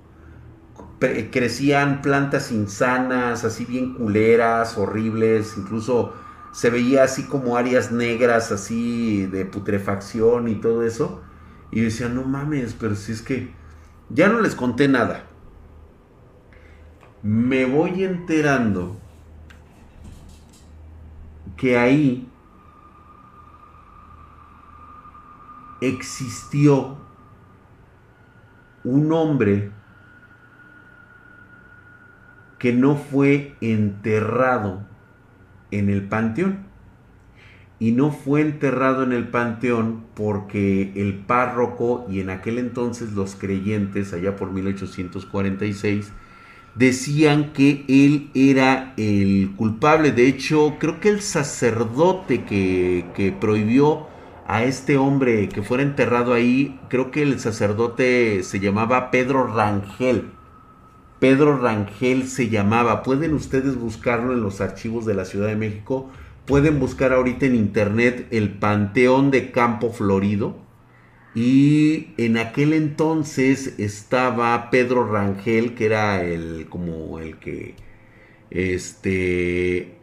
[SPEAKER 1] Crecían plantas insanas, así bien culeras, horribles, incluso se veía así como áreas negras, así de putrefacción y todo eso. Y yo decía, no mames, pero si es que ya no les conté nada me voy enterando que ahí existió un hombre que no fue enterrado en el panteón. Y no fue enterrado en el panteón porque el párroco y en aquel entonces los creyentes, allá por 1846, decían que él era el culpable. De hecho, creo que el sacerdote que, prohibió a este hombre que fuera enterrado ahí, creo que el sacerdote se llamaba Pedro Rangel. Pedro Rangel se llamaba. Pueden ustedes buscarlo en los archivos de la Ciudad de México. Pueden buscar ahorita en internet el Panteón de Campo Florido y en aquel entonces estaba Pedro Rangel, que era el como el que este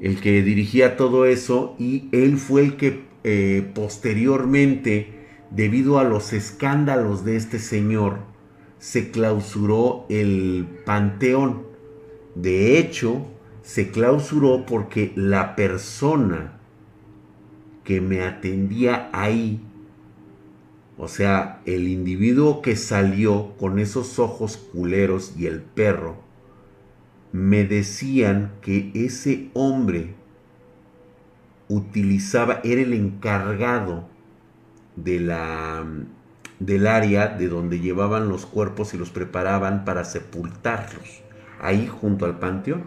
[SPEAKER 1] el que dirigía todo eso y él fue el que eh, posteriormente debido a los escándalos de este señor se clausuró el panteón. De hecho se clausuró porque la persona que me atendía ahí o sea, el individuo que salió con esos ojos culeros y el perro, me decían que ese hombre utilizaba, era el encargado de la, del área de donde llevaban los cuerpos y los preparaban para sepultarlos, ahí junto al panteón.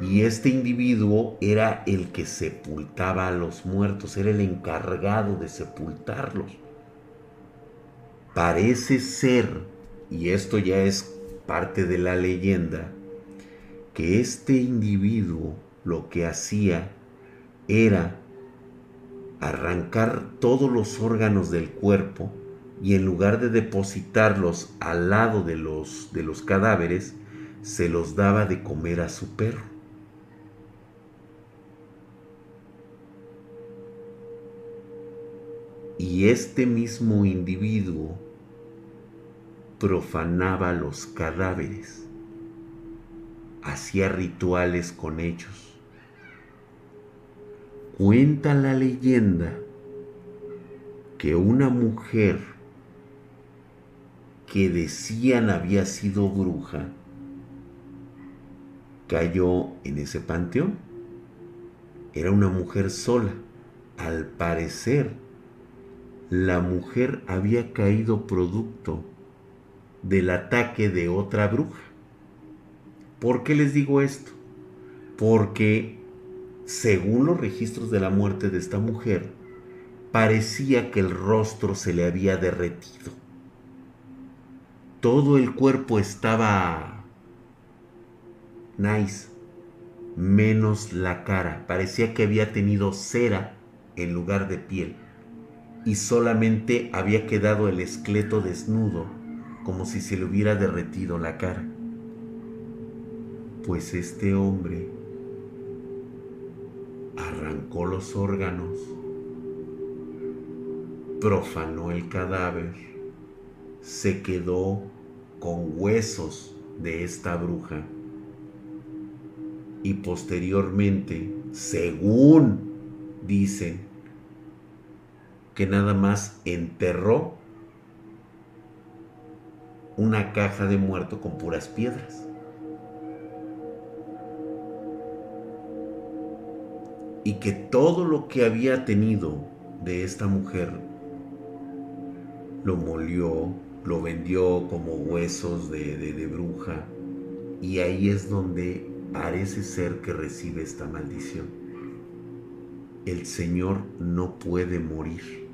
[SPEAKER 1] Y este individuo era el que sepultaba a los muertos, era el encargado de sepultarlos. Parece ser, y esto ya es parte de la leyenda, que este individuo lo que hacía era arrancar todos los órganos del cuerpo y en lugar de depositarlos al lado de los, de los cadáveres, se los daba de comer a su perro. Y este mismo individuo profanaba los cadáveres, hacía rituales con ellos Cuenta la leyenda que una mujer que decían había sido bruja cayó en ese panteón. Era una mujer sola. Al parecer, la mujer había caído producto del ataque de otra bruja. ¿Por qué les digo esto? Porque según los registros de la muerte de esta mujer, parecía que el rostro se le había derretido. Todo el cuerpo estaba nice, menos la cara. Parecía que había tenido cera en lugar de piel y solamente había quedado el esqueleto desnudo, como si se le hubiera derretido la cara. Pues este hombre arrancó los órganos, profanó el cadáver, se quedó con huesos de esta bruja y posteriormente, según dicen, que nada más enterró una caja de muerto con puras piedras. Y que todo lo que había tenido de esta mujer lo molió, lo vendió como huesos de, bruja y ahí es donde parece ser que recibe esta maldición. El Señor no puede morir.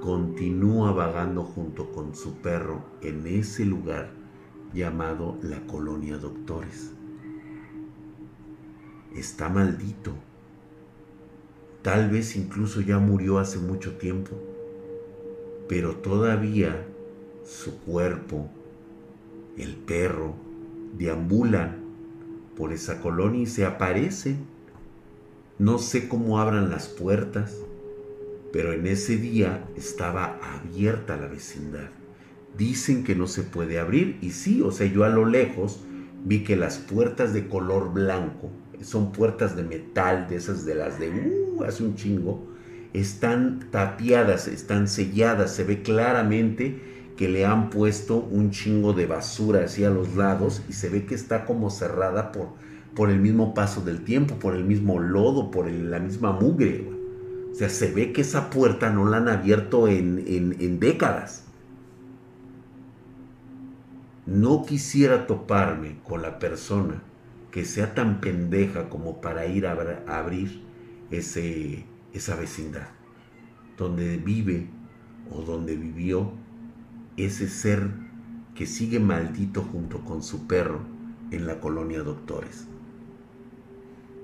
[SPEAKER 1] Continúa vagando junto con su perro en ese lugar llamado la colonia doctores. Está maldito Tal vez incluso ya murió hace mucho tiempo, pero todavía su cuerpo, el perro, deambulan por esa colonia y se aparecen. No sé cómo abran las puertas, pero en ese día estaba abierta la vecindad. Dicen que no se puede abrir y sí, o sea, yo a lo lejos vi que las puertas de color blanco son puertas de metal, de esas de las de hace un chingo, están tapiadas, están selladas, se ve claramente que le han puesto un chingo de basura hacia los lados y se ve que está como cerrada por, por el mismo paso del tiempo, por el mismo lodo, por la misma mugre. O sea, se ve que esa puerta no la han abierto en, en décadas. No quisiera toparme con la persona que sea tan pendeja como para ir a, abrir ese, esa vecindad, donde vive o donde vivió ese ser que sigue maldito junto con su perro en la colonia Doctores.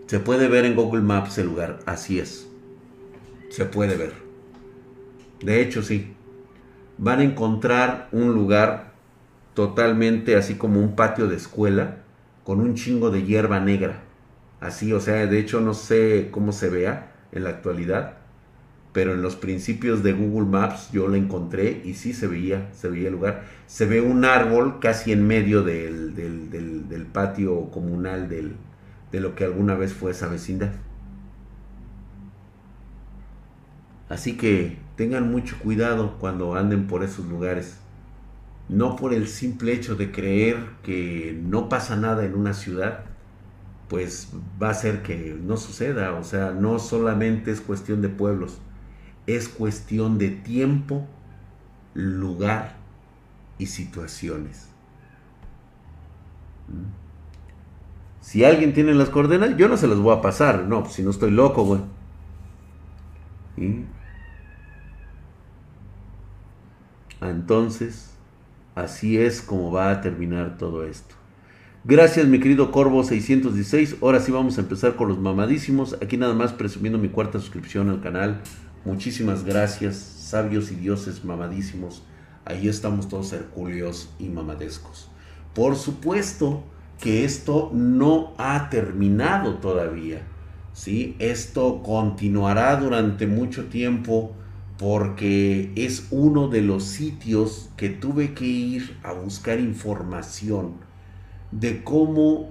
[SPEAKER 1] Se puede ver en Google Maps el lugar, así es. Se puede ver. De hecho, sí. Van a encontrar un lugar totalmente así como un patio de escuela con un chingo de hierba negra. Así, o sea, de hecho no sé cómo se vea en la actualidad, pero en los principios de Google Maps yo la encontré y sí se veía, se veía el lugar. Se ve un árbol casi en medio del, del, patio comunal del, de lo que alguna vez fue esa vecindad. Así que tengan mucho cuidado cuando anden por esos lugares no por el simple hecho de creer que no pasa nada en una ciudad, pues va a ser que no suceda. O sea, no solamente es cuestión de pueblos, es cuestión de tiempo, lugar y situaciones. ¿Mm? Si alguien tiene las coordenadas, yo no se las voy a pasar. No, si no estoy loco, güey. Entonces, así es como va a terminar todo esto. Gracias, mi querido Corvo 616. Ahora sí vamos a empezar con los mamadísimos. Aquí nada más presumiendo mi cuarta suscripción al canal. Muchísimas gracias, sabios y dioses mamadísimos. Ahí estamos todos hercúleos y mamadescos. Por supuesto que esto no ha terminado todavía. ¿sí? Esto continuará durante mucho tiempo porque es uno de los sitios que tuve que ir a buscar información de cómo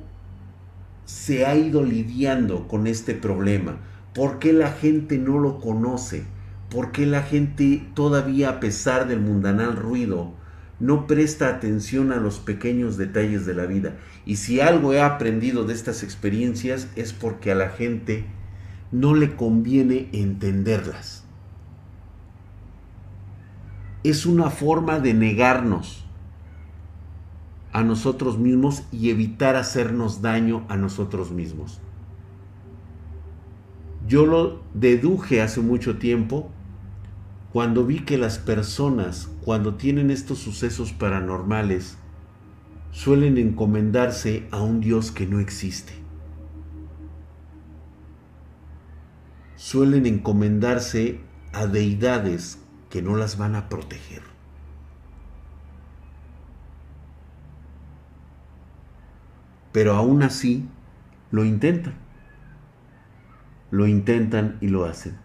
[SPEAKER 1] se ha ido lidiando con este problema, por qué la gente no lo conoce, por qué la gente todavía a pesar del mundanal ruido no presta atención a los pequeños detalles de la vida. Y si algo he aprendido de estas experiencias es porque a la gente no le conviene entenderlas. Es una forma de negarnos a nosotros mismos y evitar hacernos daño a nosotros mismos. Yo lo deduje hace mucho tiempo cuando vi que las personas, cuando tienen estos sucesos paranormales, suelen encomendarse a un Dios que no existe. Suelen encomendarse a deidades que no las van a proteger. Pero aún así lo intentan. Lo intentan y lo hacen.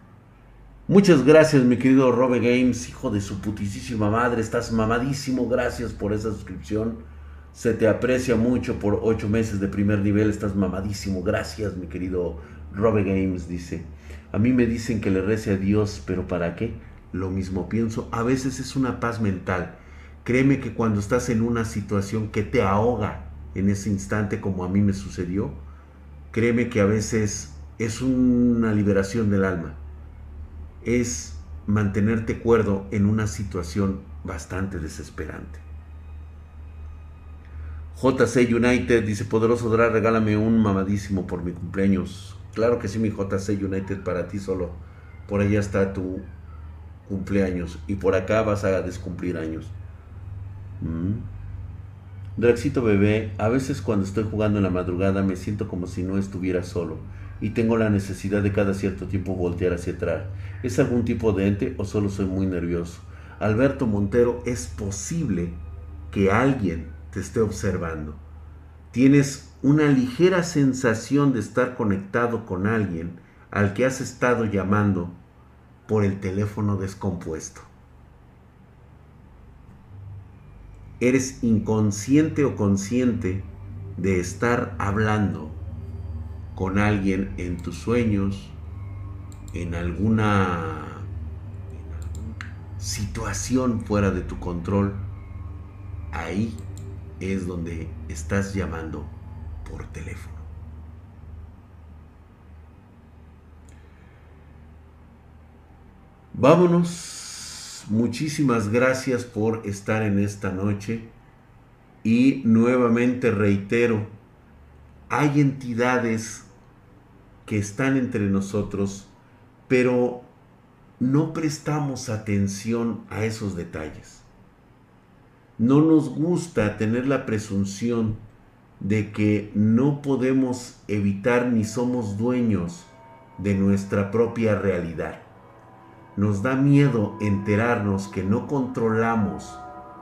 [SPEAKER 1] Muchas gracias, mi querido Robe Games, hijo de su putisísima madre. Estás mamadísimo. Gracias por esa suscripción. Se te aprecia mucho por ocho meses de primer nivel. Estás mamadísimo. Gracias, mi querido Robe Games, dice. A mí me dicen que le rece a Dios, pero ¿para qué? Lo mismo pienso. A veces es una paz mental. Créeme que cuando estás en una situación que te ahoga, en ese instante como a mí me sucedió, créeme que a veces es una liberación del alma. Es mantenerte cuerdo en una situación bastante desesperante. JC United dice, poderoso Dra, regálame un mamadísimo por mi cumpleaños. Claro que sí, mi JC United, para ti solo. Por allá está tu cumpleaños y por acá vas a descumplir años. Mm. Draxito bebé, a veces cuando estoy jugando en la madrugada me siento como si no estuviera solo y tengo la necesidad de cada cierto tiempo voltear hacia atrás. ¿Es algún tipo de ente o solo soy muy nervioso? Alberto Montero, es posible que alguien te esté observando. Tienes una ligera sensación de estar conectado con alguien al que has estado llamando por el teléfono descompuesto. Eres inconsciente o consciente de estar hablando con alguien en tus sueños, en alguna situación fuera de tu control, ahí es donde estás llamando por teléfono. Vámonos muchísimas gracias por estar en esta noche y nuevamente reitero, hay entidades que están entre nosotros, pero no prestamos atención a esos detalles. No nos gusta tener la presunción de que no podemos evitar ni somos dueños de nuestra propia realidad nos da miedo enterarnos que no controlamos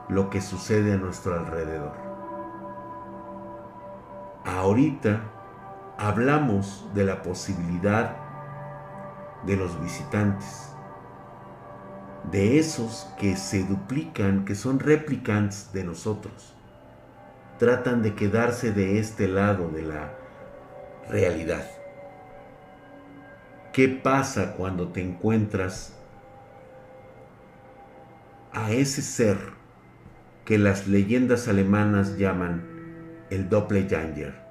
[SPEAKER 1] lo que sucede a nuestro alrededor. Ahorita hablamos de la posibilidad de los visitantes, de esos que se duplican, que son réplicas de nosotros. Tratan de quedarse de este lado de la realidad. ¿Qué pasa cuando te encuentras a ese ser que las leyendas alemanas llaman el Doppelganger.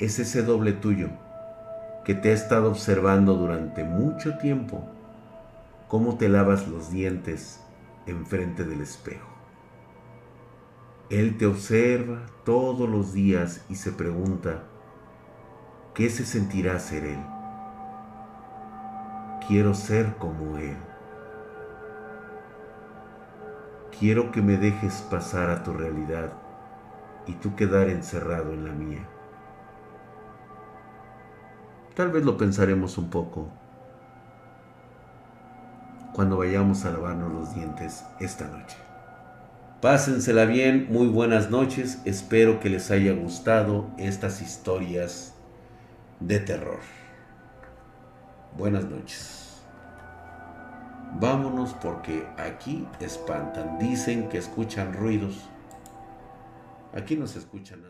[SPEAKER 1] es ese doble tuyo que te ha estado observando durante mucho tiempo cómo te lavas los dientes enfrente del espejo. Él te observa todos los días y se pregunta, ¿qué se sentirá ser Él? Quiero ser como Él. Quiero que me dejes pasar a tu realidad y tú quedar encerrado en la mía. Tal vez lo pensaremos un poco cuando vayamos a lavarnos los dientes esta noche. Pásensela bien, muy buenas noches, espero que les haya gustado estas historias de terror. Buenas noches. Vámonos porque aquí espantan, dicen que escuchan ruidos. Aquí no se escucha nada.